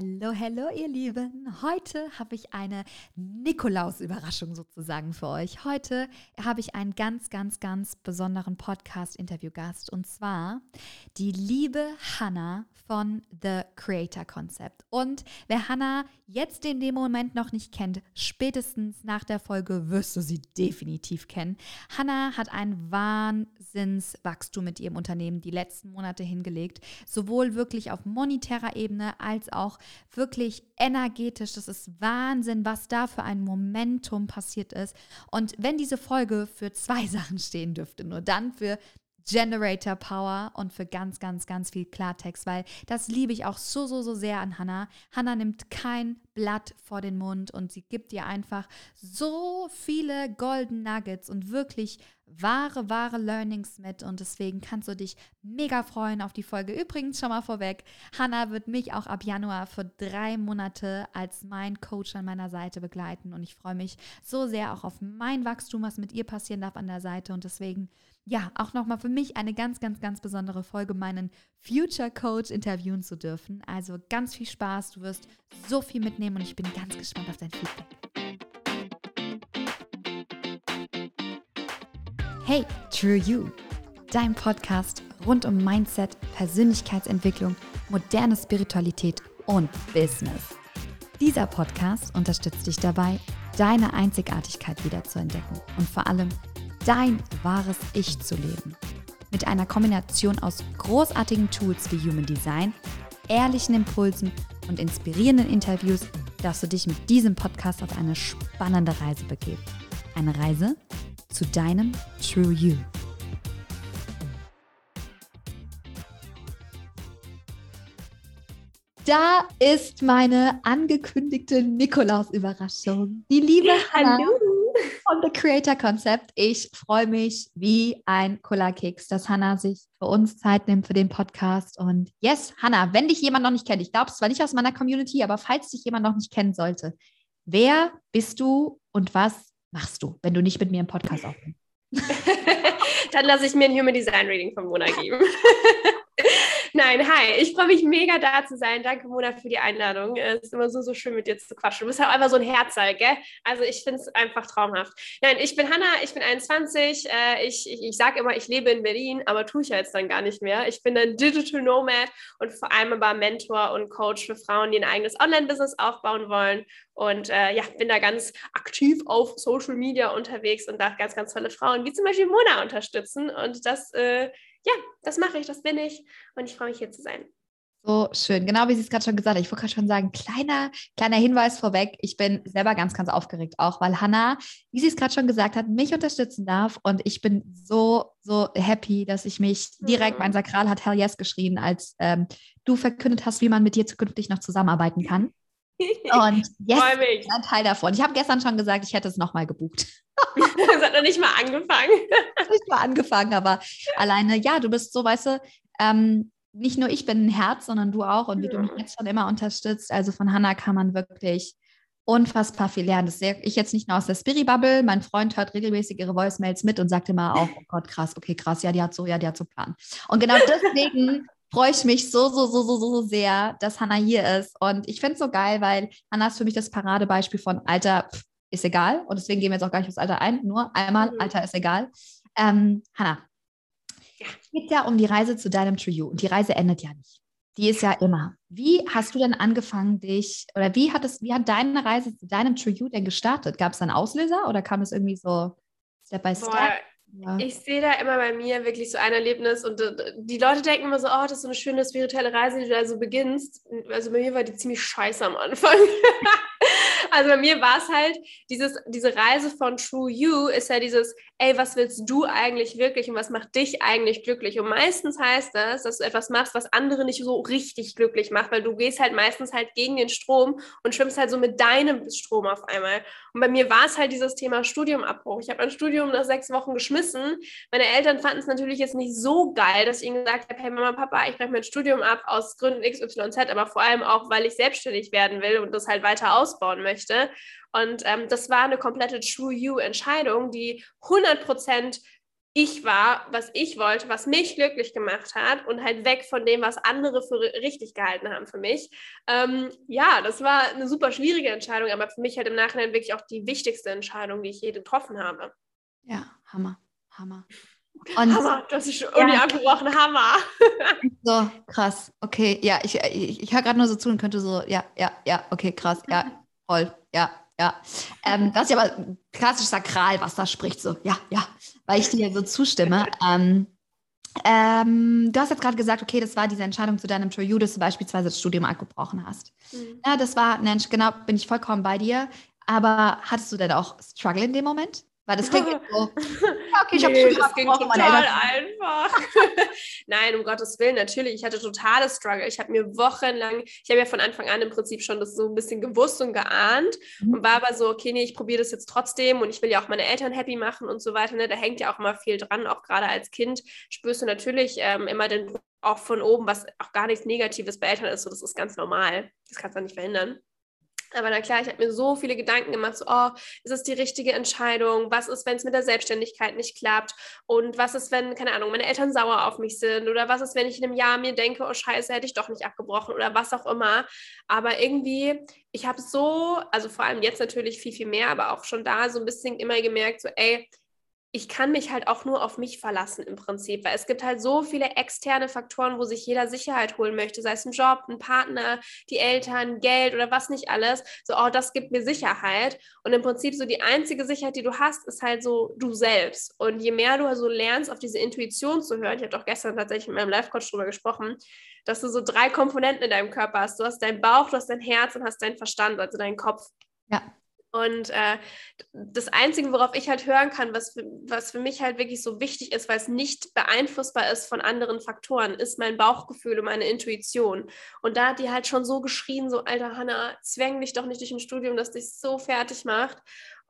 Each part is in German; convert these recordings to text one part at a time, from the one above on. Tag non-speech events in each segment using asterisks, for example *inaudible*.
Hallo, hallo, ihr Lieben. Heute habe ich eine Nikolaus-Überraschung sozusagen für euch. Heute habe ich einen ganz, ganz, ganz besonderen Podcast-Interview-Gast und zwar die liebe Hannah von The Creator Concept. Und wer Hannah jetzt in dem Moment noch nicht kennt, spätestens nach der Folge wirst du sie definitiv kennen. Hannah hat ein Wahnsinnswachstum mit ihrem Unternehmen die letzten Monate hingelegt, sowohl wirklich auf monetärer Ebene als auch wirklich energetisch. Das ist Wahnsinn, was da für ein Momentum passiert ist. Und wenn diese Folge für zwei *laughs* Sachen stehen dürfte, nur dann für Generator Power und für ganz, ganz, ganz viel Klartext, weil das liebe ich auch so, so, so sehr an Hannah. Hannah nimmt kein Blatt vor den Mund und sie gibt dir einfach so viele Golden Nuggets und wirklich wahre, wahre Learnings mit und deswegen kannst du dich mega freuen auf die Folge. Übrigens schon mal vorweg, Hannah wird mich auch ab Januar für drei Monate als mein Coach an meiner Seite begleiten und ich freue mich so sehr auch auf mein Wachstum, was mit ihr passieren darf an der Seite und deswegen ja, auch nochmal für mich eine ganz, ganz, ganz besondere Folge, meinen Future Coach interviewen zu dürfen. Also ganz viel Spaß, du wirst so viel mitnehmen und ich bin ganz gespannt auf dein Feedback. Hey, True You, dein Podcast rund um Mindset, Persönlichkeitsentwicklung, moderne Spiritualität und Business. Dieser Podcast unterstützt dich dabei, deine Einzigartigkeit wiederzuentdecken und vor allem dein wahres Ich zu leben. Mit einer Kombination aus großartigen Tools wie Human Design, ehrlichen Impulsen und inspirierenden Interviews darfst du dich mit diesem Podcast auf eine spannende Reise begeben. Eine Reise zu deinem True You. Da ist meine angekündigte Nikolaus-Überraschung. Die liebe Hallo von The Creator Concept. Ich freue mich wie ein Cola-Keks, dass Hannah sich für uns Zeit nimmt für den Podcast. Und yes, Hannah, wenn dich jemand noch nicht kennt, ich glaube es zwar nicht aus meiner Community, aber falls dich jemand noch nicht kennen sollte, wer bist du und was machst du, wenn du nicht mit mir im Podcast aufnimmst? *laughs* Dann lasse ich mir ein Human Design Reading von Mona geben. *laughs* Nein, hi, ich freue mich mega da zu sein. Danke, Mona, für die Einladung. Es ist immer so, so schön mit dir zu quatschen. Du bist ja halt einfach so ein Herzteil, gell? Also ich finde es einfach traumhaft. Nein, ich bin Hanna, ich bin 21. Äh, ich ich, ich sage immer, ich lebe in Berlin, aber tue ich ja jetzt dann gar nicht mehr. Ich bin ein Digital Nomad und vor allem aber Mentor und Coach für Frauen, die ein eigenes Online-Business aufbauen wollen. Und äh, ja, bin da ganz aktiv auf Social Media unterwegs und darf ganz, ganz tolle Frauen wie zum Beispiel Mona unterstützen. Und das äh, ja, das mache ich, das bin ich und ich freue mich hier zu sein. So schön, genau wie sie es gerade schon gesagt hat. Ich wollte gerade schon sagen, kleiner, kleiner Hinweis vorweg. Ich bin selber ganz, ganz aufgeregt, auch weil Hannah, wie sie es gerade schon gesagt hat, mich unterstützen darf. Und ich bin so, so happy, dass ich mich direkt, mein Sakral hat Hell Yes geschrien, als ähm, du verkündet hast, wie man mit dir zukünftig noch zusammenarbeiten kann. *laughs* Und jetzt yes, ein Teil davon. Ich habe gestern schon gesagt, ich hätte es nochmal gebucht. Das hat noch nicht mal angefangen. nicht mal angefangen, aber alleine, ja, du bist so, weißt du, ähm, nicht nur ich bin ein Herz, sondern du auch und wie ja. du mich jetzt schon immer unterstützt. Also von Hannah kann man wirklich unfassbar viel lernen. Das sehe ich jetzt nicht nur aus der Spiri-Bubble. Mein Freund hört regelmäßig ihre Voicemails mit und sagt immer auch, oh Gott, krass, okay, krass, ja, die hat so, ja, die hat so Plan. Und genau deswegen freue ich mich so, so, so, so, so sehr, dass Hannah hier ist. Und ich finde es so geil, weil Hannah ist für mich das Paradebeispiel von Alter, pff, ist egal. Und deswegen gehen wir jetzt auch gar nicht aufs Alter ein. Nur einmal, mhm. Alter ist egal. Ähm, Hanna, ja. es geht ja um die Reise zu deinem True You. Und die Reise endet ja nicht. Die ist ja immer. Wie hast du denn angefangen, dich, oder wie hat es, wie hat deine Reise zu deinem True You denn gestartet? Gab es einen Auslöser oder kam es irgendwie so Step by Step? Boah, ja. Ich sehe da immer bei mir wirklich so ein Erlebnis und äh, die Leute denken immer so, oh, das ist so eine schöne spirituelle Reise, die du da so beginnst. Also bei mir war die ziemlich scheiße am Anfang. *laughs* also bei mir war es halt, dieses, diese Reise von True You ist ja dieses, ey, was willst du eigentlich wirklich und was macht dich eigentlich glücklich? Und meistens heißt das, dass du etwas machst, was andere nicht so richtig glücklich macht, weil du gehst halt meistens halt gegen den Strom und schwimmst halt so mit deinem Strom auf einmal. Und bei mir war es halt dieses Thema Studiumabbruch. Ich habe mein Studium nach sechs Wochen geschmissen. Meine Eltern fanden es natürlich jetzt nicht so geil, dass ich ihnen gesagt habe, hey Mama, Papa, ich breche mein Studium ab aus Gründen XYZ, aber vor allem auch, weil ich selbstständig werden will und das halt weiter ausbauen möchte. Und ähm, das war eine komplette True You-Entscheidung, die 100 Prozent ich war, was ich wollte, was mich glücklich gemacht hat und halt weg von dem, was andere für richtig gehalten haben für mich. Ähm, ja, das war eine super schwierige Entscheidung, aber für mich halt im Nachhinein wirklich auch die wichtigste Entscheidung, die ich je getroffen habe. Ja, Hammer, Hammer. Und Hammer, das ist schon Uni ja. abgebrochen, Hammer. *laughs* so, krass. Okay, ja, ich, ich, ich höre gerade nur so zu und könnte so, ja, ja, ja, okay, krass, ja, *laughs* voll, ja, ja. Ähm, das ist ja aber klassisch sakral, was da spricht, so, ja, ja, weil ich dir so zustimme. *laughs* ähm, ähm, du hast jetzt gerade gesagt, okay, das war diese Entscheidung zu deinem True dass du beispielsweise das Studium abgebrochen hast. Mhm. Ja, das war, genau, bin ich vollkommen bei dir. Aber hattest du denn auch Struggle in dem Moment? Weil das klingt so, *laughs* okay, ich nee, das ging total einfach. *laughs* Nein, um Gottes Willen, natürlich. Ich hatte totale Struggle. Ich habe mir wochenlang, ich habe ja von Anfang an im Prinzip schon das so ein bisschen gewusst und geahnt mhm. und war aber so, okay, nee, ich probiere das jetzt trotzdem und ich will ja auch meine Eltern happy machen und so weiter. Ne? Da hängt ja auch immer viel dran, auch gerade als Kind spürst du natürlich ähm, immer den Druck auch von oben, was auch gar nichts Negatives bei Eltern ist. So, das ist ganz normal. Das kannst du nicht verhindern. Aber na klar, ich habe mir so viele Gedanken gemacht, so, oh, ist es die richtige Entscheidung? Was ist, wenn es mit der Selbstständigkeit nicht klappt? Und was ist, wenn, keine Ahnung, meine Eltern sauer auf mich sind? Oder was ist, wenn ich in einem Jahr mir denke, oh scheiße, hätte ich doch nicht abgebrochen oder was auch immer. Aber irgendwie, ich habe so, also vor allem jetzt natürlich viel, viel mehr, aber auch schon da so ein bisschen immer gemerkt, so, ey, ich kann mich halt auch nur auf mich verlassen im Prinzip, weil es gibt halt so viele externe Faktoren, wo sich jeder Sicherheit holen möchte, sei es ein Job, ein Partner, die Eltern, Geld oder was nicht alles. So, oh, das gibt mir Sicherheit. Und im Prinzip so die einzige Sicherheit, die du hast, ist halt so du selbst. Und je mehr du so lernst, auf diese Intuition zu hören, ich habe doch gestern tatsächlich mit meinem Life-Coach drüber gesprochen, dass du so drei Komponenten in deinem Körper hast. Du hast dein Bauch, du hast dein Herz und hast deinen Verstand, also deinen Kopf. Ja. Und äh, das Einzige, worauf ich halt hören kann, was für, was für mich halt wirklich so wichtig ist, weil es nicht beeinflussbar ist von anderen Faktoren, ist mein Bauchgefühl und meine Intuition. Und da hat die halt schon so geschrien, so, alter Hanna, zwäng dich doch nicht durch ein Studium, das dich so fertig macht.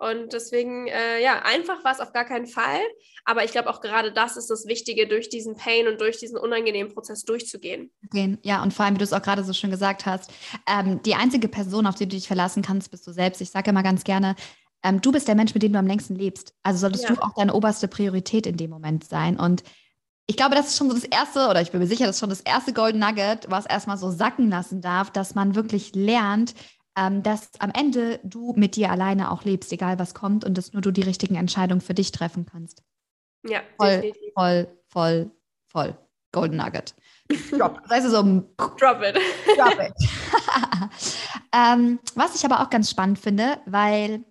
Und deswegen, äh, ja, einfach war es auf gar keinen Fall. Aber ich glaube auch gerade das ist das Wichtige, durch diesen Pain und durch diesen unangenehmen Prozess durchzugehen. Ja, und vor allem, wie du es auch gerade so schön gesagt hast, ähm, die einzige Person, auf die du dich verlassen kannst, bist du selbst. Ich sage immer ganz gerne, ähm, du bist der Mensch, mit dem du am längsten lebst. Also solltest ja. du auch deine oberste Priorität in dem Moment sein. Und ich glaube, das ist schon so das erste, oder ich bin mir sicher, das ist schon das erste Golden Nugget, was erstmal so sacken lassen darf, dass man wirklich lernt, ähm, dass am Ende du mit dir alleine auch lebst, egal was kommt, und dass nur du die richtigen Entscheidungen für dich treffen kannst. Ja, voll, definitiv. voll, voll, voll. Golden Nugget. Drop. *laughs* Das heißt so, drop it. Drop it. *laughs* ähm, was ich aber auch ganz spannend finde, weil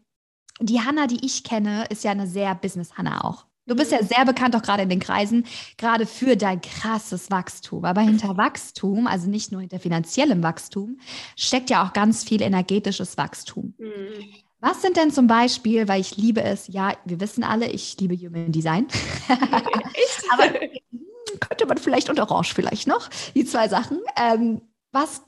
die Hanna, die ich kenne, ist ja eine sehr Business-Hanna auch. Du bist ja sehr bekannt, auch gerade in den Kreisen, gerade für dein krasses Wachstum. Aber hinter Wachstum, also nicht nur hinter finanziellem Wachstum, steckt ja auch ganz viel energetisches Wachstum. Mhm. Was sind denn zum Beispiel, weil ich liebe es, ja, wir wissen alle, ich liebe Human Design. *laughs* Aber könnte man vielleicht und Orange vielleicht noch, die zwei Sachen. Ähm, was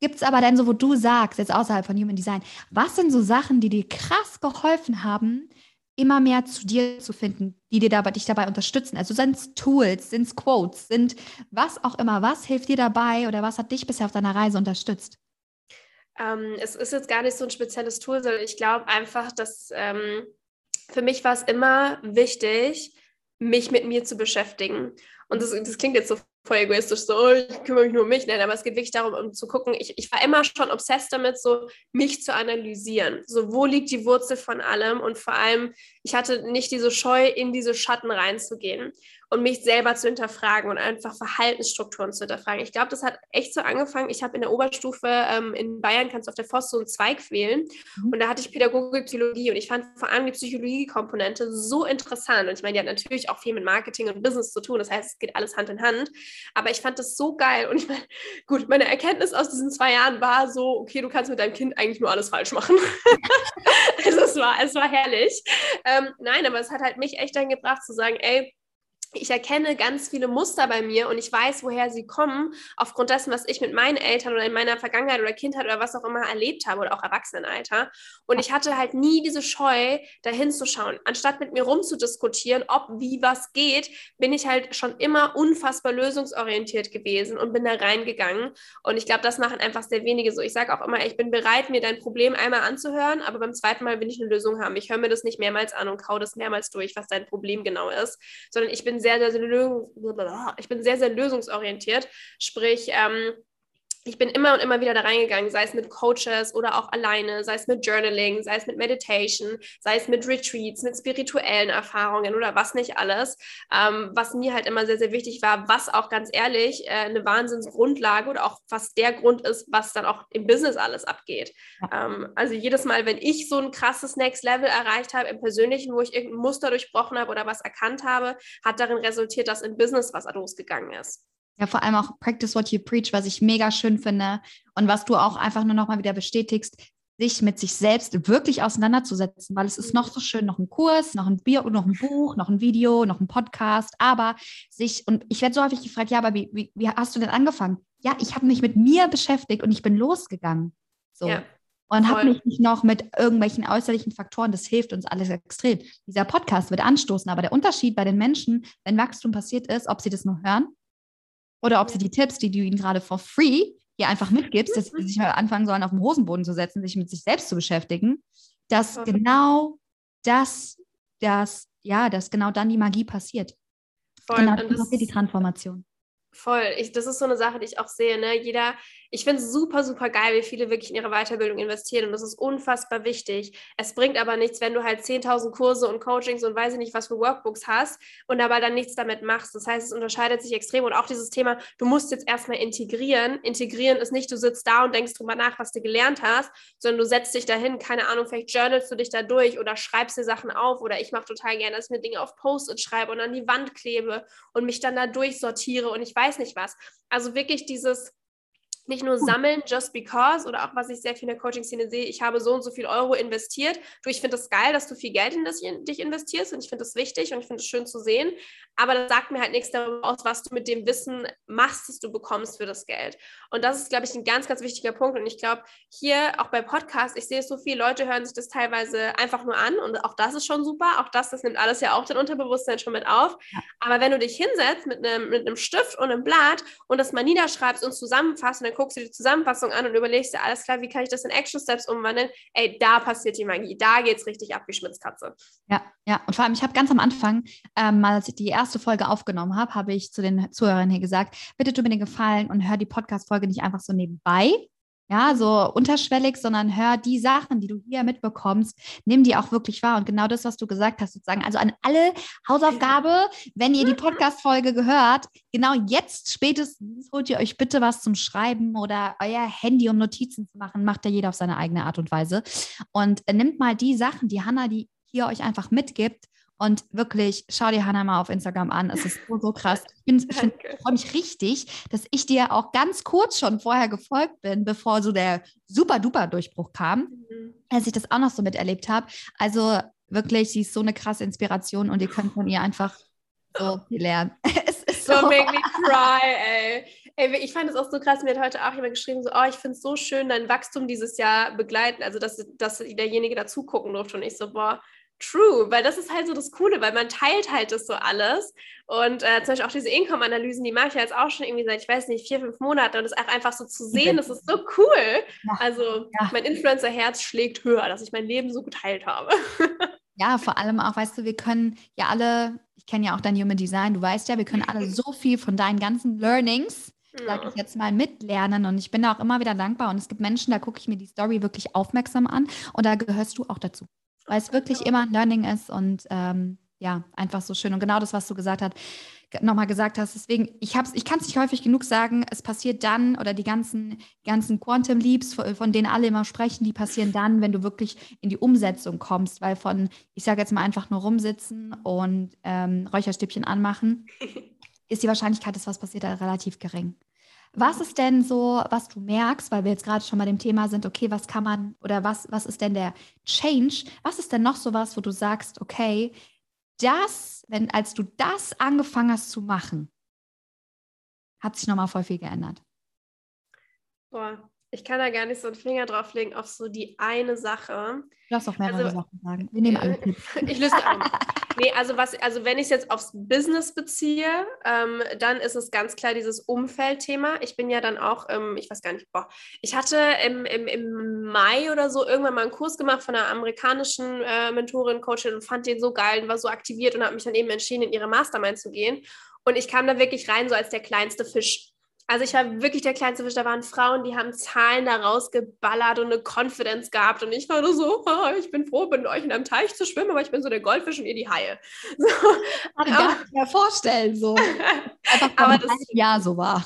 gibt es aber denn so, wo du sagst, jetzt außerhalb von Human Design, was sind so Sachen, die dir krass geholfen haben, immer mehr zu dir zu finden, die dir dabei, dich dabei unterstützen. Also sind es Tools, sind es Quotes, sind was auch immer, was hilft dir dabei oder was hat dich bisher auf deiner Reise unterstützt? Ähm, es ist jetzt gar nicht so ein spezielles Tool, sondern ich glaube einfach, dass ähm, für mich war es immer wichtig, mich mit mir zu beschäftigen. Und das, das klingt jetzt so voll egoistisch, so, oh, ich kümmere mich nur um mich. Nein, aber es geht wirklich darum, um zu gucken, ich, ich war immer schon obsessed damit, so mich zu analysieren. So, wo liegt die Wurzel von allem? Und vor allem, ich hatte nicht diese Scheu, in diese Schatten reinzugehen und mich selber zu hinterfragen und einfach Verhaltensstrukturen zu hinterfragen. Ich glaube, das hat echt so angefangen. Ich habe in der Oberstufe ähm, in Bayern, kannst du auf der Forst so einen Zweig wählen mhm. und da hatte ich Pädagogik, Psychologie und ich fand vor allem die Psychologie-Komponente so interessant. Und ich meine, die hat natürlich auch viel mit Marketing und Business zu tun. Das heißt, es geht alles Hand in Hand. Aber ich fand das so geil und ich meine, gut, meine Erkenntnis aus diesen zwei Jahren war so, okay, du kannst mit deinem Kind eigentlich nur alles falsch machen. *laughs* also es war, es war herrlich. Ähm, nein, aber es hat halt mich echt dann gebracht zu sagen, ey, ich erkenne ganz viele Muster bei mir und ich weiß, woher sie kommen, aufgrund dessen, was ich mit meinen Eltern oder in meiner Vergangenheit oder Kindheit oder was auch immer erlebt habe oder auch Erwachsenenalter. Und ich hatte halt nie diese Scheu, dahin zu schauen. Anstatt mit mir rumzudiskutieren, ob wie was geht, bin ich halt schon immer unfassbar lösungsorientiert gewesen und bin da reingegangen. Und ich glaube, das machen einfach sehr wenige so. Ich sage auch immer, ich bin bereit, mir dein Problem einmal anzuhören, aber beim zweiten Mal will ich eine Lösung haben. Ich höre mir das nicht mehrmals an und kau das mehrmals durch, was dein Problem genau ist, sondern ich bin sehr, sehr, sehr, *laughs* ich bin sehr, sehr lösungsorientiert. Sprich, ähm, ich bin immer und immer wieder da reingegangen, sei es mit Coaches oder auch alleine, sei es mit Journaling, sei es mit Meditation, sei es mit Retreats, mit spirituellen Erfahrungen oder was nicht alles. Ähm, was mir halt immer sehr, sehr wichtig war, was auch ganz ehrlich äh, eine Wahnsinnsgrundlage oder auch was der Grund ist, was dann auch im Business alles abgeht. Ähm, also jedes Mal, wenn ich so ein krasses Next Level erreicht habe im Persönlichen, wo ich irgendein Muster durchbrochen habe oder was erkannt habe, hat darin resultiert, dass im Business was losgegangen ist. Ja, vor allem auch Practice What You Preach, was ich mega schön finde und was du auch einfach nur noch mal wieder bestätigst, sich mit sich selbst wirklich auseinanderzusetzen, weil es ist noch so schön, noch ein Kurs, noch ein Bier, noch ein Buch, noch ein Video, noch ein Podcast, aber sich, und ich werde so häufig gefragt, ja, aber wie, wie, wie hast du denn angefangen? Ja, ich habe mich mit mir beschäftigt und ich bin losgegangen. So. Ja, und habe mich nicht noch mit irgendwelchen äußerlichen Faktoren, das hilft uns alles extrem. Dieser Podcast wird anstoßen, aber der Unterschied bei den Menschen, wenn Wachstum passiert ist, ob sie das nur hören oder ob sie die Tipps, die du ihnen gerade for free hier einfach mitgibst, dass sie sich mal anfangen sollen, auf den Hosenboden zu setzen, sich mit sich selbst zu beschäftigen, dass genau das, das, ja, dass genau dann die Magie passiert. Voll. Genau, dann passiert die Transformation. Voll. Ich, das ist so eine Sache, die ich auch sehe. Ne? Jeder, ich finde es super, super geil, wie viele wirklich in ihre Weiterbildung investieren und das ist unfassbar wichtig. Es bringt aber nichts, wenn du halt 10.000 Kurse und Coachings und weiß ich nicht, was für Workbooks hast und aber dann nichts damit machst. Das heißt, es unterscheidet sich extrem und auch dieses Thema, du musst jetzt erstmal integrieren. Integrieren ist nicht, du sitzt da und denkst drüber nach, was du gelernt hast, sondern du setzt dich dahin, keine Ahnung, vielleicht journalst du dich da durch oder schreibst dir Sachen auf oder ich mache total gerne, dass ich mir Dinge auf Post-it schreibe und an die Wand klebe und mich dann da durchsortiere und ich weiß nicht was. Also wirklich dieses nicht nur sammeln, just because, oder auch was ich sehr viel in der Coaching-Szene sehe, ich habe so und so viel Euro investiert. Du, ich finde es das geil, dass du viel Geld in, das, in dich investierst und ich finde das wichtig und ich finde es schön zu sehen. Aber das sagt mir halt nichts darüber aus, was du mit dem Wissen machst, das du bekommst für das Geld. Und das ist, glaube ich, ein ganz, ganz wichtiger Punkt. Und ich glaube, hier auch bei Podcasts, ich sehe es so viel, Leute hören sich das teilweise einfach nur an und auch das ist schon super. Auch das, das nimmt alles ja auch dein Unterbewusstsein schon mit auf. Aber wenn du dich hinsetzt mit einem, mit einem Stift und einem Blatt und das mal niederschreibst und zusammenfasst, dann guckst du die Zusammenfassung an und überlegst dir, alles klar, wie kann ich das in Action Steps umwandeln? Ey, da passiert die Magie, da geht es richtig ab wie Schmitzkatze. Ja, ja, und vor allem, ich habe ganz am Anfang, ähm, mal als ich die erste Folge aufgenommen habe, habe ich zu den Zuhörern hier gesagt, bitte tu mir den Gefallen und hör die Podcast-Folge nicht einfach so nebenbei, ja, so unterschwellig, sondern hör die Sachen, die du hier mitbekommst, nimm die auch wirklich wahr. Und genau das, was du gesagt hast, sozusagen, also an alle Hausaufgabe, wenn ihr die Podcast-Folge gehört, genau jetzt spätestens holt ihr euch bitte was zum Schreiben oder euer Handy, um Notizen zu machen, macht ja jeder auf seine eigene Art und Weise. Und äh, nimmt mal die Sachen, die Hanna, die hier euch einfach mitgibt, und wirklich, schau dir Hannah mal auf Instagram an. Es ist so, so krass. Ich, ich freue mich richtig, dass ich dir auch ganz kurz schon vorher gefolgt bin, bevor so der super-duper-Durchbruch kam, mhm. als ich das auch noch so miterlebt habe. Also wirklich, sie ist so eine krasse Inspiration und ihr könnt von ihr einfach so viel lernen. *laughs* es ist so. Don't make me *laughs* cry, ey. Ey, ich fand es auch so krass, mir hat heute auch jemand geschrieben, so, oh, ich finde es so schön, dein Wachstum dieses Jahr begleiten, also dass, dass derjenige dazu gucken durfte und ich so, boah, True, weil das ist halt so das Coole, weil man teilt halt das so alles. Und äh, zum Beispiel auch diese Income-Analysen, die mache ich jetzt auch schon irgendwie seit, ich weiß nicht, vier, fünf Monaten. Und das einfach so zu sehen, das ist so cool. Ja. Also ja. mein Influencer-Herz schlägt höher, dass ich mein Leben so geteilt habe. *laughs* ja, vor allem auch, weißt du, wir können ja alle, ich kenne ja auch dein Human Design, du weißt ja, wir können alle so viel von deinen ganzen Learnings sag ich jetzt mal, mitlernen. Und ich bin da auch immer wieder dankbar. Und es gibt Menschen, da gucke ich mir die Story wirklich aufmerksam an. Und da gehörst du auch dazu weil es wirklich immer ein Learning ist und ähm, ja, einfach so schön. Und genau das, was du gesagt hast, nochmal gesagt hast. Deswegen, ich, ich kann es nicht häufig genug sagen, es passiert dann oder die ganzen, ganzen Quantum Leaps, von denen alle immer sprechen, die passieren dann, wenn du wirklich in die Umsetzung kommst, weil von, ich sage jetzt mal einfach nur rumsitzen und ähm, Räucherstäbchen anmachen, *laughs* ist die Wahrscheinlichkeit, dass was passiert, relativ gering. Was ist denn so, was du merkst, weil wir jetzt gerade schon bei dem Thema sind, okay, was kann man oder was, was ist denn der Change? Was ist denn noch so was, wo du sagst, okay, das, wenn, als du das angefangen hast zu machen, hat sich nochmal voll viel geändert? Boah, ich kann da gar nicht so einen Finger drauf legen auf so die eine Sache. Du darfst auch mehrere also, Sachen sagen. Wir nehmen alle mit. *laughs* ich löse auch. Nee, also was, also wenn ich es jetzt aufs Business beziehe, ähm, dann ist es ganz klar dieses Umfeldthema. Ich bin ja dann auch, ähm, ich weiß gar nicht, boah, ich hatte im, im, im Mai oder so irgendwann mal einen Kurs gemacht von einer amerikanischen äh, Mentorin, Coachin und fand den so geil und war so aktiviert und habe mich dann eben entschieden, in ihre Mastermind zu gehen. Und ich kam da wirklich rein, so als der kleinste Fisch. Also ich war wirklich der kleinste Fisch. Da waren Frauen, die haben Zahlen da rausgeballert und eine Confidence gehabt. Und ich war nur so, oh, ich bin froh, mit euch in einem Teich zu schwimmen, aber ich bin so der Goldfisch und ihr die Haie. *laughs* So. Kann ich gar nicht mehr vorstellen, so. *laughs* Einfach aber das Jahr so war.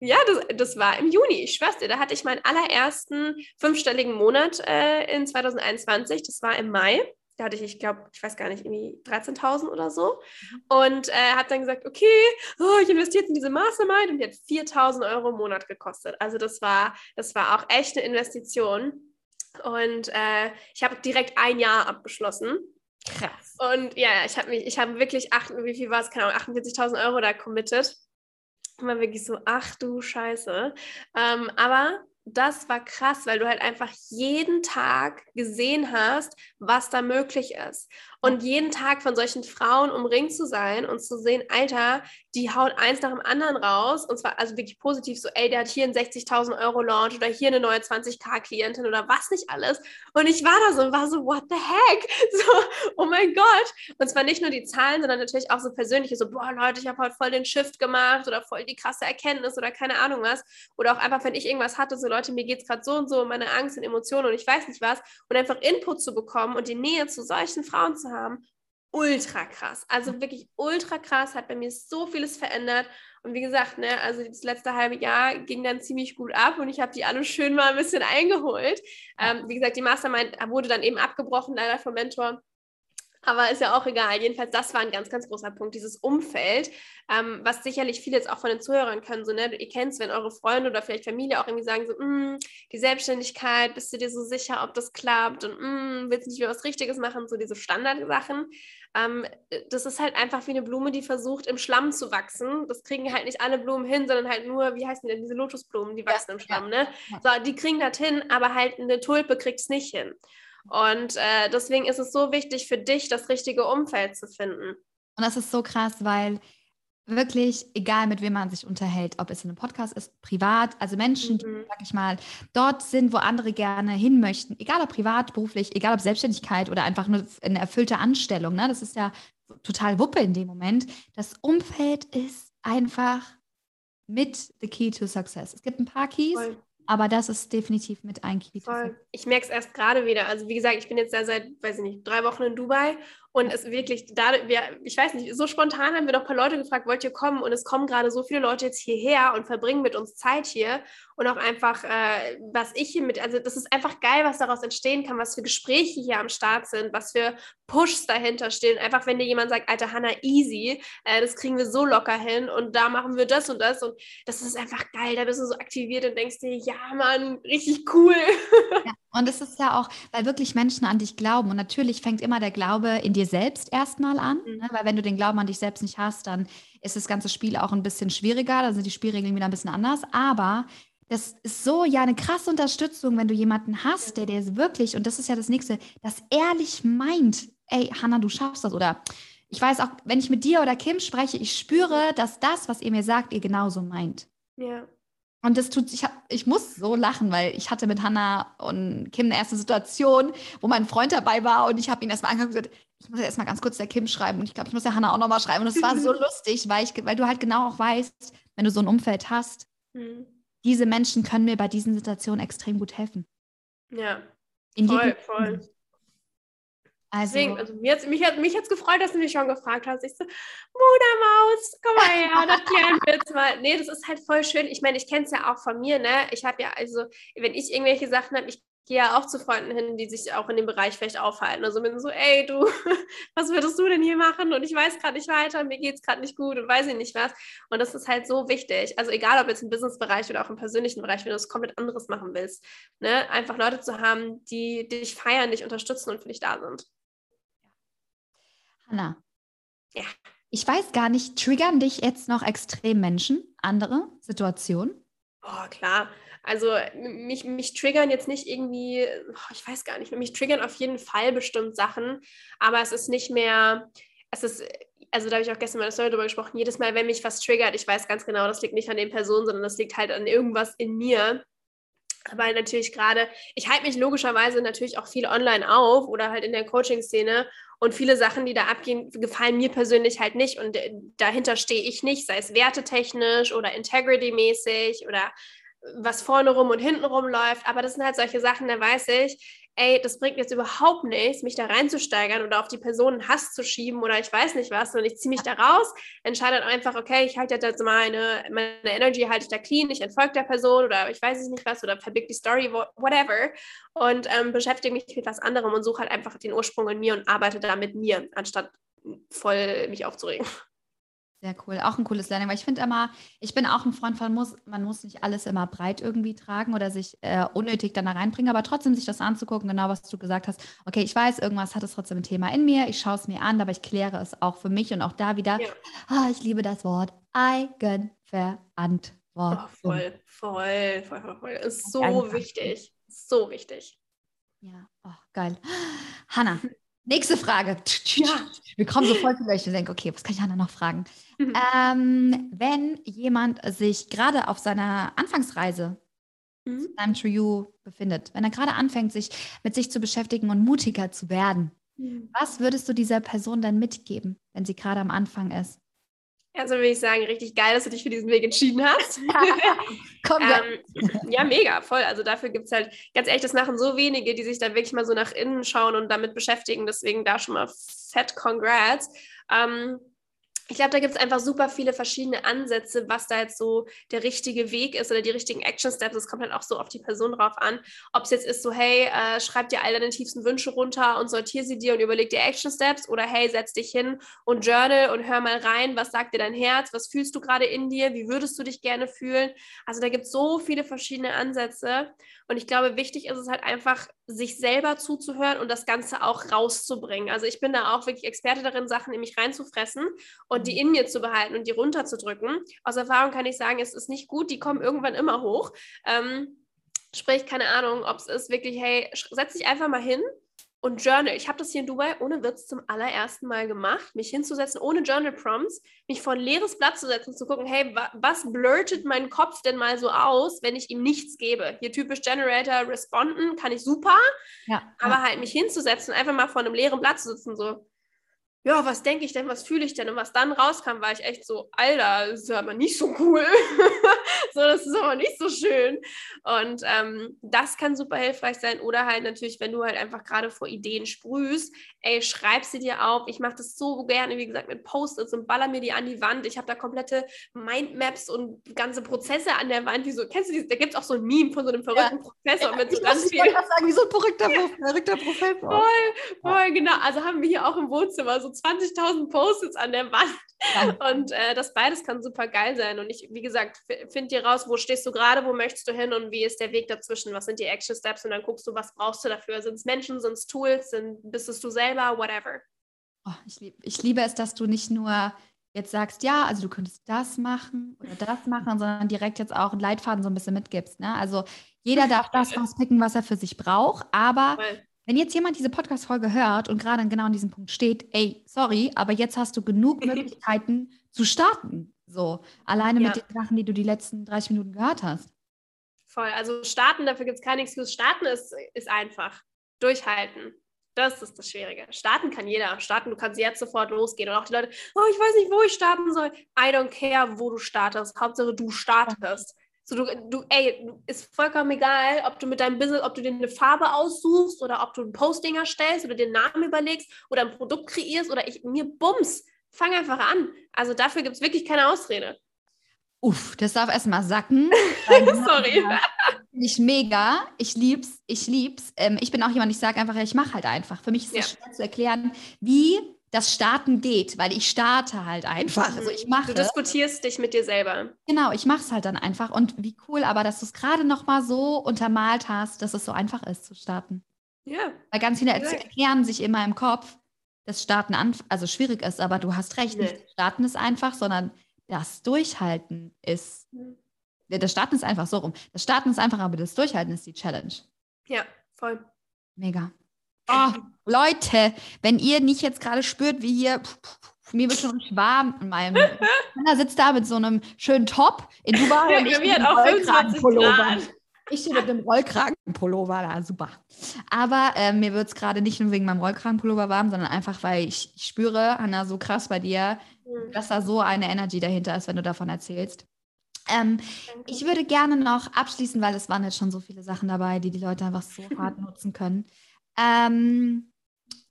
Ja, das, das war im Juni, ich schwör's dir. Da hatte ich meinen allerersten fünfstelligen Monat äh, in 2021. Das war im Mai da hatte ich, ich glaube, ich weiß gar nicht, irgendwie 13.000 oder so. Mhm. Und äh, habe dann gesagt, okay, oh, ich investiere jetzt in diese Mastermind und die hat 4.000 Euro im Monat gekostet. Also das war, das war auch echt eine Investition. Und äh, ich habe direkt ein Jahr abgeschlossen. Krass. Und ja, ich habe mich, ich habe wirklich, acht, wie viel war es, keine Ahnung, 48.000 Euro da committed. Und war wirklich so, ach du Scheiße. Ähm, aber das war krass, weil du halt einfach jeden Tag gesehen hast, was da möglich ist. Und jeden Tag von solchen Frauen umringt zu sein und zu sehen, Alter, die haut eins nach dem anderen raus. Und zwar also wirklich positiv, so, ey, der hat hier einen 60.000 Euro Launch oder hier eine neue 20k-Klientin oder was nicht alles. Und ich war da so und war so, what the heck? *laughs* So, oh mein Gott. Und zwar nicht nur die Zahlen, sondern natürlich auch so persönliche, so, boah, Leute, ich habe heute voll den Shift gemacht oder voll die krasse Erkenntnis oder keine Ahnung was. Oder auch einfach, wenn ich irgendwas hatte, so, Leute, mir geht es gerade so und so, meine Angst und Emotionen und ich weiß nicht was. Und einfach Input zu bekommen und die Nähe zu solchen Frauen zu haben, ultra krass. Also wirklich ultra krass, hat bei mir so vieles verändert. Und wie gesagt, ne, also das letzte halbe Jahr ging dann ziemlich gut ab und ich habe die alle schön mal ein bisschen eingeholt. Ähm, wie gesagt, die Mastermind wurde dann eben abgebrochen, leider vom Mentor. Aber ist ja auch egal. Jedenfalls, das war ein ganz, ganz großer Punkt, dieses Umfeld, ähm, was sicherlich viele jetzt auch von den Zuhörern können. So, ne? Ihr kennt es, wenn eure Freunde oder vielleicht Familie auch irgendwie sagen, so, mm, die Selbstständigkeit, bist du dir so sicher, ob das klappt und mm, willst du nicht mehr was Richtiges machen, so diese Standardsachen. Ähm, das ist halt einfach wie eine Blume, die versucht, im Schlamm zu wachsen. Das kriegen halt nicht alle Blumen hin, sondern halt nur, wie heißen die denn, diese Lotusblumen, die wachsen ja, im Schlamm, ja. ne? So, die kriegen das hin, aber halt eine Tulpe kriegt es nicht hin. Und äh, deswegen ist es so wichtig für dich, das richtige Umfeld zu finden. Und das ist so krass, weil wirklich, egal mit wem man sich unterhält, ob es in einem Podcast ist, privat, also Menschen, mhm. die, sag ich mal, dort sind, wo andere gerne hin möchten, egal ob privat, beruflich, egal ob Selbstständigkeit oder einfach nur eine erfüllte Anstellung, ne? das ist ja total Wuppe in dem Moment. Das Umfeld ist einfach mit the key to success. Es gibt ein paar Keys, Voll. Aber das ist definitiv mit ein Key. Ich merke es erst gerade wieder. Also wie gesagt, ich bin jetzt da seit, weiß ich nicht, drei Wochen in Dubai und es wirklich, da, wir, ich weiß nicht, so spontan haben wir noch ein paar Leute gefragt, wollt ihr kommen? Und es kommen gerade so viele Leute jetzt hierher und verbringen mit uns Zeit hier. Und auch einfach, äh, was ich hier mit, also das ist einfach geil, was daraus entstehen kann, was für Gespräche hier am Start sind, was für Pushs dahinter stehen. Einfach, wenn dir jemand sagt, Alter, Hannah, easy, äh, das kriegen wir so locker hin und da machen wir das und das. Und das ist einfach geil. Da bist du so aktiviert und denkst dir, ja, Mann, richtig cool. *laughs* Ja, und es ist ja auch, weil wirklich Menschen an dich glauben. Und natürlich fängt immer der Glaube in dir selbst erstmal an. Mhm. Ne? Weil wenn du den Glauben an dich selbst nicht hast, dann ist das ganze Spiel auch ein bisschen schwieriger. Da sind die Spielregeln wieder ein bisschen anders. Aber das ist so ja eine krasse Unterstützung, wenn du jemanden hast, der dir wirklich, und das ist ja das Nächste, das ehrlich meint, ey, Hannah, du schaffst das. Oder ich weiß auch, wenn ich mit dir oder Kim spreche, ich spüre, dass das, was ihr mir sagt, ihr genauso meint. Ja. Und das tut, ich, hab, ich muss so lachen, weil ich hatte mit Hannah und Kim eine erste Situation, wo mein Freund dabei war und ich habe ihn erstmal angeguckt und gesagt, ich muss ja erstmal ganz kurz der Kim schreiben und ich glaube, ich muss der Hannah auch nochmal schreiben. Und es war so *laughs* lustig, weil, ich, weil du halt genau auch weißt, wenn du so ein Umfeld hast, mhm. diese Menschen können mir bei diesen Situationen extrem gut helfen. Ja. In voll, voll. Also, Deswegen, also mich, hat, mich, hat, mich gefreut, dass du mich schon gefragt hast. Ich so, Muttermaus, komm mal her, das klären wir jetzt mal. Nee, das ist halt voll schön. Ich meine, ich kenne es ja auch von mir, ne? Ich habe ja, also, wenn ich irgendwelche Sachen habe, ich gehe ja auch zu Freunden hin, die sich auch in dem Bereich vielleicht aufhalten. Also bin so, ey, du, *laughs* was würdest du denn hier machen? Und ich weiß gerade nicht weiter, mir geht es gerade nicht gut und weiß ich nicht was. Und das ist halt so wichtig. Also egal, ob jetzt im Businessbereich oder auch im persönlichen Bereich, wenn du was komplett anderes machen willst, ne? einfach Leute zu haben, die dich feiern, dich unterstützen und für dich da sind. Hanna, Ja. Ich weiß gar nicht, triggern dich jetzt noch extrem Menschen, andere Situationen? Oh, klar. Also mich, mich triggern jetzt nicht irgendwie, ich weiß gar nicht, mich triggern auf jeden Fall bestimmt Sachen, aber es ist nicht mehr, es ist, also da habe ich auch gestern mal eine Story drüber gesprochen, jedes Mal, wenn mich was triggert, ich weiß ganz genau, das liegt nicht an den Personen, sondern das liegt halt an irgendwas in mir. Weil natürlich gerade, ich halte mich logischerweise natürlich auch viel online auf oder halt in der Coaching-Szene und viele Sachen, die da abgehen, gefallen mir persönlich halt nicht und äh, dahinter stehe ich nicht, sei es wertetechnisch oder integrity-mäßig oder was vorne rum und hinten rum läuft. Aber das sind halt solche Sachen, da weiß ich, ey, das bringt jetzt überhaupt nichts, mich da reinzusteigern oder auf die Person Hass zu schieben oder ich weiß nicht was, und ich ziehe mich da raus, entscheide einfach, okay, ich halte jetzt meine, meine Energy halte ich da clean, ich entfolge der Person oder ich weiß nicht was oder verbirg die Story, whatever und ähm, beschäftige mich mit was anderem und suche halt einfach den Ursprung in mir und arbeite da mit mir, anstatt voll mich aufzuregen. Sehr cool. Auch ein cooles Learning, weil ich finde immer, ich bin auch ein Freund von, muss, man muss nicht alles immer breit irgendwie tragen oder sich äh, unnötig dann da reinbringen, aber trotzdem sich das anzugucken, genau was du gesagt hast. Okay, ich weiß, irgendwas hat es trotzdem ein Thema in mir, ich schaue es mir an, aber ich kläre es auch für mich und auch da wieder, ja. ah, ich liebe das Wort Eigenverantwortung. Oh, voll, voll, voll, voll, voll. Ist so wichtig. So wichtig. Ja, oh, geil. Hanna, Nächste Frage. Ja. Wir kommen so voll vielleicht und denken, okay, was kann ich Hanna noch fragen? Mhm. Ähm, wenn jemand sich gerade auf seiner Anfangsreise mhm. zu einem True You befindet, wenn er gerade anfängt, sich mit sich zu beschäftigen und mutiger zu werden, mhm. was würdest du dieser Person dann mitgeben, wenn sie gerade am Anfang ist? Also würde ich sagen, richtig geil, dass du dich für diesen Weg entschieden hast. *laughs* Komm, ähm, ja, mega, voll. Also dafür gibt es halt, ganz ehrlich, das machen so wenige, die sich da wirklich mal so nach innen schauen und damit beschäftigen. Deswegen da schon mal fett Congrats. Ähm, ich glaube, da gibt es einfach super viele verschiedene Ansätze, was da jetzt so der richtige Weg ist oder die richtigen Action Steps. Es kommt halt auch so auf die Person drauf an. Ob es jetzt ist so, hey, äh, schreib dir all deine tiefsten Wünsche runter und sortiere sie dir und überleg dir Action Steps oder hey, setz dich hin und journal und hör mal rein, was sagt dir dein Herz, was fühlst du gerade in dir, wie würdest du dich gerne fühlen. Also da gibt es so viele verschiedene Ansätze und ich glaube, wichtig ist es halt einfach, sich selber zuzuhören und das Ganze auch rauszubringen. Also ich bin da auch wirklich Experte darin, Sachen in mich reinzufressen und die mhm. in mir zu behalten und die runterzudrücken. Aus Erfahrung kann ich sagen, es ist nicht gut, die kommen irgendwann immer hoch. Ähm, sprich, keine Ahnung, ob es ist wirklich, hey, setz dich einfach mal hin und Journal. Ich habe das hier in Dubai ohne Witz zum allerersten Mal gemacht, mich hinzusetzen ohne Journal Prompts, mich vor ein leeres Blatt zu setzen, zu gucken, hey, wa was blurtet mein Kopf denn mal so aus, wenn ich ihm nichts gebe? Hier typisch Generator, responden, kann ich super, ja, aber ja. halt mich hinzusetzen, einfach mal vor einem leeren Blatt zu sitzen, so, ja, was denke ich denn, was fühle ich denn? Und was dann rauskam, war ich echt so, Alter, das ist aber nicht so cool. *laughs* so, das ist aber nicht so schön. Und ähm, das kann super hilfreich sein. Oder halt natürlich, wenn du halt einfach gerade vor Ideen sprühst, ey, schreib sie dir auf. Ich mache das so gerne, wie gesagt, mit Post-its und baller mir die an die Wand. Ich habe da komplette Mindmaps und ganze Prozesse an der Wand. Wie so, kennst du die? Da gibt es auch so ein Meme von so einem verrückten ja. Professor ja, mit so ganz viel. sagen, wie so ein verrückter, *laughs* ja. verrückter Professor. Voll, voll, genau. Also haben wir hier auch im Wohnzimmer so 20.000 Post-its an der Wand. Ja. Und äh, das beides kann super geil sein. Und ich, wie gesagt, finde dir raus, wo stehst du gerade, wo möchtest du hin und wie ist der Weg dazwischen, was sind die Action Steps und dann guckst du, was brauchst du dafür. Sind es Menschen, sind es Tools, sind, bist es du selber, whatever. Oh, ich, lieb, ich liebe es, dass du nicht nur jetzt sagst, ja, also du könntest das machen oder das machen, sondern direkt jetzt auch einen Leitfaden so ein bisschen mitgibst. Ne? Also jeder darf das rauspicken, was er für sich braucht, aber Voll. Wenn jetzt jemand diese Podcast-Folge hört und gerade genau an diesem Punkt steht, ey, sorry, aber jetzt hast du genug *laughs* Möglichkeiten zu starten. So, alleine ja. mit den Sachen, die du die letzten 30 Minuten gehört hast. Voll. Also starten, dafür gibt es keine Excuse. Starten ist, ist einfach. Durchhalten. Das ist das Schwierige. Starten kann jeder. Starten, du kannst jetzt sofort losgehen. Und auch die Leute, oh, ich weiß nicht, wo ich starten soll. I don't care, wo du startest. Hauptsache, du startest. So, du, du, ey, ist vollkommen egal, ob du mit deinem Business, ob du dir eine Farbe aussuchst oder ob du ein Posting erstellst oder einen Namen überlegst oder ein Produkt kreierst oder ich, mir bums, fang einfach an. Also dafür gibt es wirklich keine Ausrede. Uff, das darf erstmal sacken. *laughs* Sorry. Ich mega. Ich lieb's. Ich lieb's. Ähm, ich bin auch jemand, ich sage einfach, ich mache halt einfach. Für mich ist es ja. schwer zu erklären, wie das Starten geht, weil ich starte halt einfach. Also ich mache. Du diskutierst dich mit dir selber. Genau, ich mache es halt dann einfach. Und wie cool, aber dass du es gerade noch mal so untermalt hast, dass es so einfach ist zu starten. Ja. Weil ganz viele erklären sich immer im Kopf, das Starten an, also schwierig ist, aber du hast recht, nee. nicht Starten ist einfach, sondern das Durchhalten ist. Mhm. Das Starten ist einfach so rum. Das Starten ist einfach, aber das Durchhalten ist die Challenge. Ja, voll. Mega. Oh, Leute, wenn ihr nicht jetzt gerade spürt, wie hier, pff, pff, mir wird schon warm in meinem. Anna sitzt da mit so einem schönen Top in Dubai ja, und ich mit auch 25 Grad. Ich stehe mit einem Rollkragenpullover da, super. Aber äh, mir wird es gerade nicht nur wegen meinem Rollkragenpullover warm, sondern einfach, weil ich, ich spüre, Hanna, so krass bei dir, mhm. dass da so eine Energy dahinter ist, wenn du davon erzählst. Ähm, ich würde gerne noch abschließen, weil es waren jetzt schon so viele Sachen dabei, die die Leute einfach so hart nutzen können. Ähm,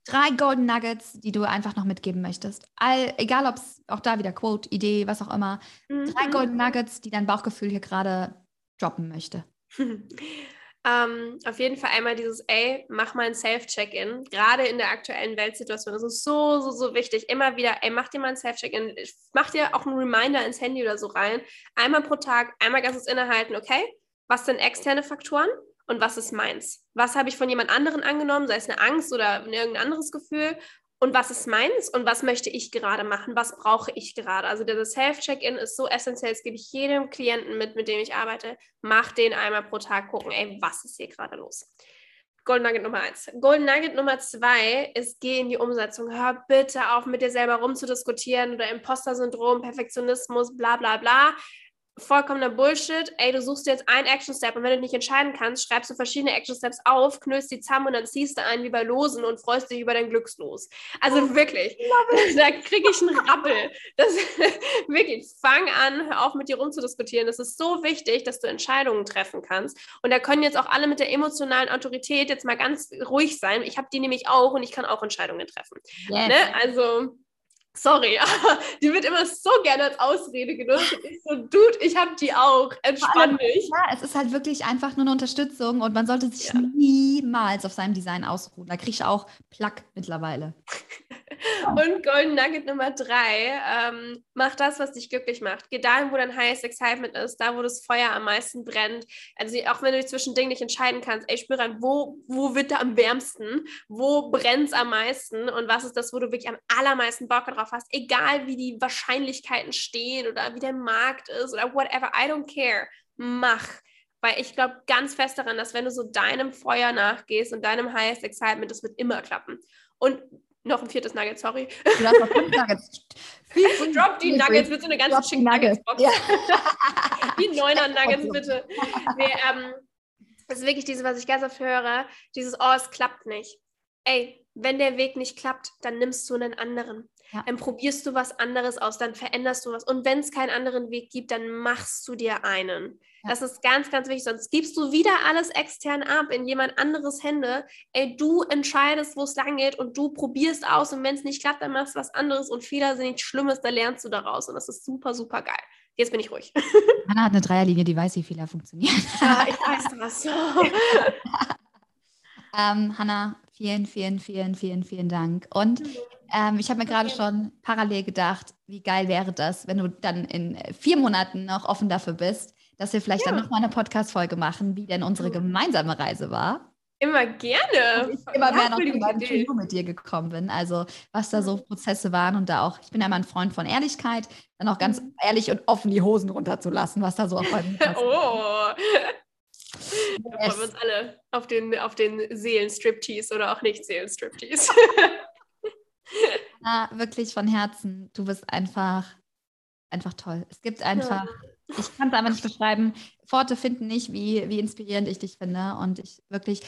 drei Golden Nuggets, die du einfach noch mitgeben möchtest. All, egal, ob es auch da wieder Quote, Idee, was auch immer. Mhm. Drei Golden Nuggets, die dein Bauchgefühl hier gerade droppen möchte. *laughs* ähm, auf jeden Fall einmal dieses, ey, mach mal ein Self-Check-In. Gerade in der aktuellen Weltsituation. Das ist so, so, so wichtig. Immer wieder, ey, mach dir mal ein Self-Check-In. Mach dir auch einen Reminder ins Handy oder so rein. Einmal pro Tag, einmal ganzes Innehalten, okay? Was sind externe Faktoren? Und was ist meins? Was habe ich von jemand anderen angenommen, sei es eine Angst oder irgendein anderes Gefühl und was ist meins und was möchte ich gerade machen, was brauche ich gerade. Also das Self-Check-In ist so essentiell, das gebe ich jedem Klienten mit, mit dem ich arbeite, mach den einmal pro Tag gucken, ey, was ist hier gerade los. Golden Nugget Nummer eins. Golden Nugget Nummer zwei ist, geh in die Umsetzung. Hör bitte auf, mit dir selber rumzudiskutieren oder Imposter-Syndrom, Perfektionismus, bla bla bla vollkommener Bullshit. Ey, du suchst jetzt einen Action-Step und wenn du nicht entscheiden kannst, schreibst du verschiedene Action-Steps auf, knüllst die zusammen und dann ziehst du einen wie bei Losen und freust dich über dein Glückslos. Also oh, wirklich, *laughs* da kriege ich einen Rappel. Das, *laughs* wirklich, fang an, hör auf mit dir rumzudiskutieren. Es ist so wichtig, dass du Entscheidungen treffen kannst. Und da können jetzt auch alle mit der emotionalen Autorität jetzt mal ganz ruhig sein. Ich habe die nämlich auch und ich kann auch Entscheidungen treffen. Yes. Ne? Also Sorry, aber *laughs* die wird immer so gerne als Ausrede genutzt. Ich so, Dude, ich habe die auch. Entspann dich. Ja, es ist halt wirklich einfach nur eine Unterstützung und man sollte sich ja. niemals auf seinem Design ausruhen. Da kriege ich auch Plack mittlerweile. *laughs* und Golden Nugget Nummer drei, ähm, mach das, was dich glücklich macht. Geh dahin, wo dein highest excitement ist, da, wo das Feuer am meisten brennt. Also auch wenn du dich zwischen Dingen nicht entscheiden kannst, ey, spüre an, wo, wo wird da am wärmsten, wo brennt es am meisten und was ist das, wo du wirklich am allermeisten Bock drauf hast, egal wie die Wahrscheinlichkeiten stehen oder wie der Markt ist oder whatever, I don't care, mach. Weil ich glaube ganz fest daran, dass wenn du so deinem Feuer nachgehst und deinem highest excitement, das wird immer klappen. Und noch ein viertes Nugget, sorry. Du hast noch fünf Nuggets. *laughs* Drop die Nuggets, bitte eine ganze Chicken Nuggets. Ja. *laughs* die neuner Nuggets, *laughs* bitte. Nee, ähm, das ist wirklich dieses, was ich ganz oft höre, dieses, oh, es klappt nicht. Ey, wenn der Weg nicht klappt, dann nimmst du einen anderen. Ja. Dann probierst du was anderes aus, dann veränderst du was. Und wenn es keinen anderen Weg gibt, dann machst du dir einen. Ja. Das ist ganz, ganz wichtig. Sonst gibst du wieder alles extern ab in jemand anderes Hände. Ey, du entscheidest, wo es lang geht und du probierst aus. Und wenn es nicht klappt, dann machst du was anderes. Und Fehler sind nichts Schlimmes, da lernst du daraus. Und das ist super, super geil. Jetzt bin ich ruhig. *laughs* Hanna hat eine Dreierlinie, die weiß, wie Fehler funktionieren. Ja, ich weiß was. *laughs* *laughs* ähm, Hanna, vielen, vielen, vielen, vielen, vielen Dank. Und. Ähm, ich habe mir gerade schon parallel gedacht, wie geil wäre das, wenn du dann in vier Monaten noch offen dafür bist, dass wir vielleicht ja. dann nochmal eine Podcast-Folge machen, wie denn unsere gemeinsame Reise war. Immer gerne. Und ich immer mehr noch in Studio mit dir gekommen bin. Also, was da so Prozesse waren und da auch, ich bin ja immer ein Freund von Ehrlichkeit, dann auch ganz mhm. ehrlich und offen die Hosen runterzulassen, was da so auf meinem Oh. *laughs* Da freuen wir uns alle auf den, auf den Seelenstriptease oder auch nicht Seelenstriptease. *laughs* Na, wirklich von Herzen. Du bist einfach, einfach toll. Es gibt einfach, ja. ich kann es einfach nicht beschreiben, Worte finden nicht, wie, wie inspirierend ich dich finde. Und ich wirklich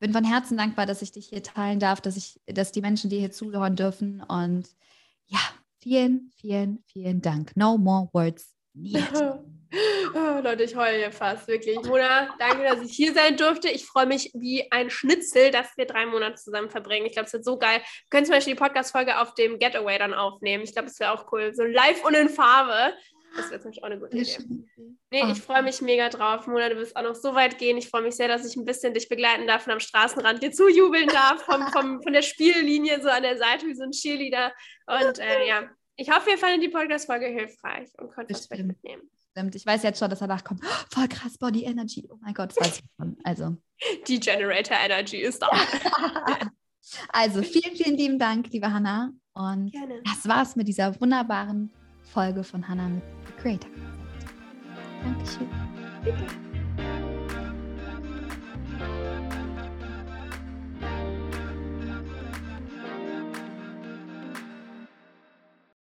bin von Herzen dankbar, dass ich dich hier teilen darf, dass ich, dass die Menschen dir hier zuhören dürfen. Und ja, vielen, vielen, vielen Dank. No more words needed. *laughs* Oh, Leute, ich heule hier fast, wirklich. Mona, danke, dass ich hier sein durfte. Ich freue mich wie ein Schnitzel, dass wir drei Monate zusammen verbringen. Ich glaube, es wird so geil. Wir können zum Beispiel die Podcast-Folge auf dem Getaway dann aufnehmen. Ich glaube, es wäre auch cool. So live und in Farbe. Das wäre nämlich auch eine gute Idee. Nee, ich freue mich mega drauf. Mona, du wirst auch noch so weit gehen. Ich freue mich sehr, dass ich ein bisschen dich begleiten darf und am Straßenrand dir zujubeln darf, vom, vom, von der Spiellinie so an der Seite wie so ein Cheerleader. Und äh, ja, ich hoffe, ihr fandet die Podcast-Folge hilfreich und könnt was mitnehmen stimmt. Ich weiß jetzt schon, dass danach kommt, oh, voll krass Body Energy. Oh mein Gott, das weiß ich schon. Also. *laughs* Die Generator Energy ist da. *laughs* also vielen, vielen lieben Dank, liebe Hanna. Und Gerne. das war's mit dieser wunderbaren Folge von Hanna mit The Creator. Dankeschön. Bitte.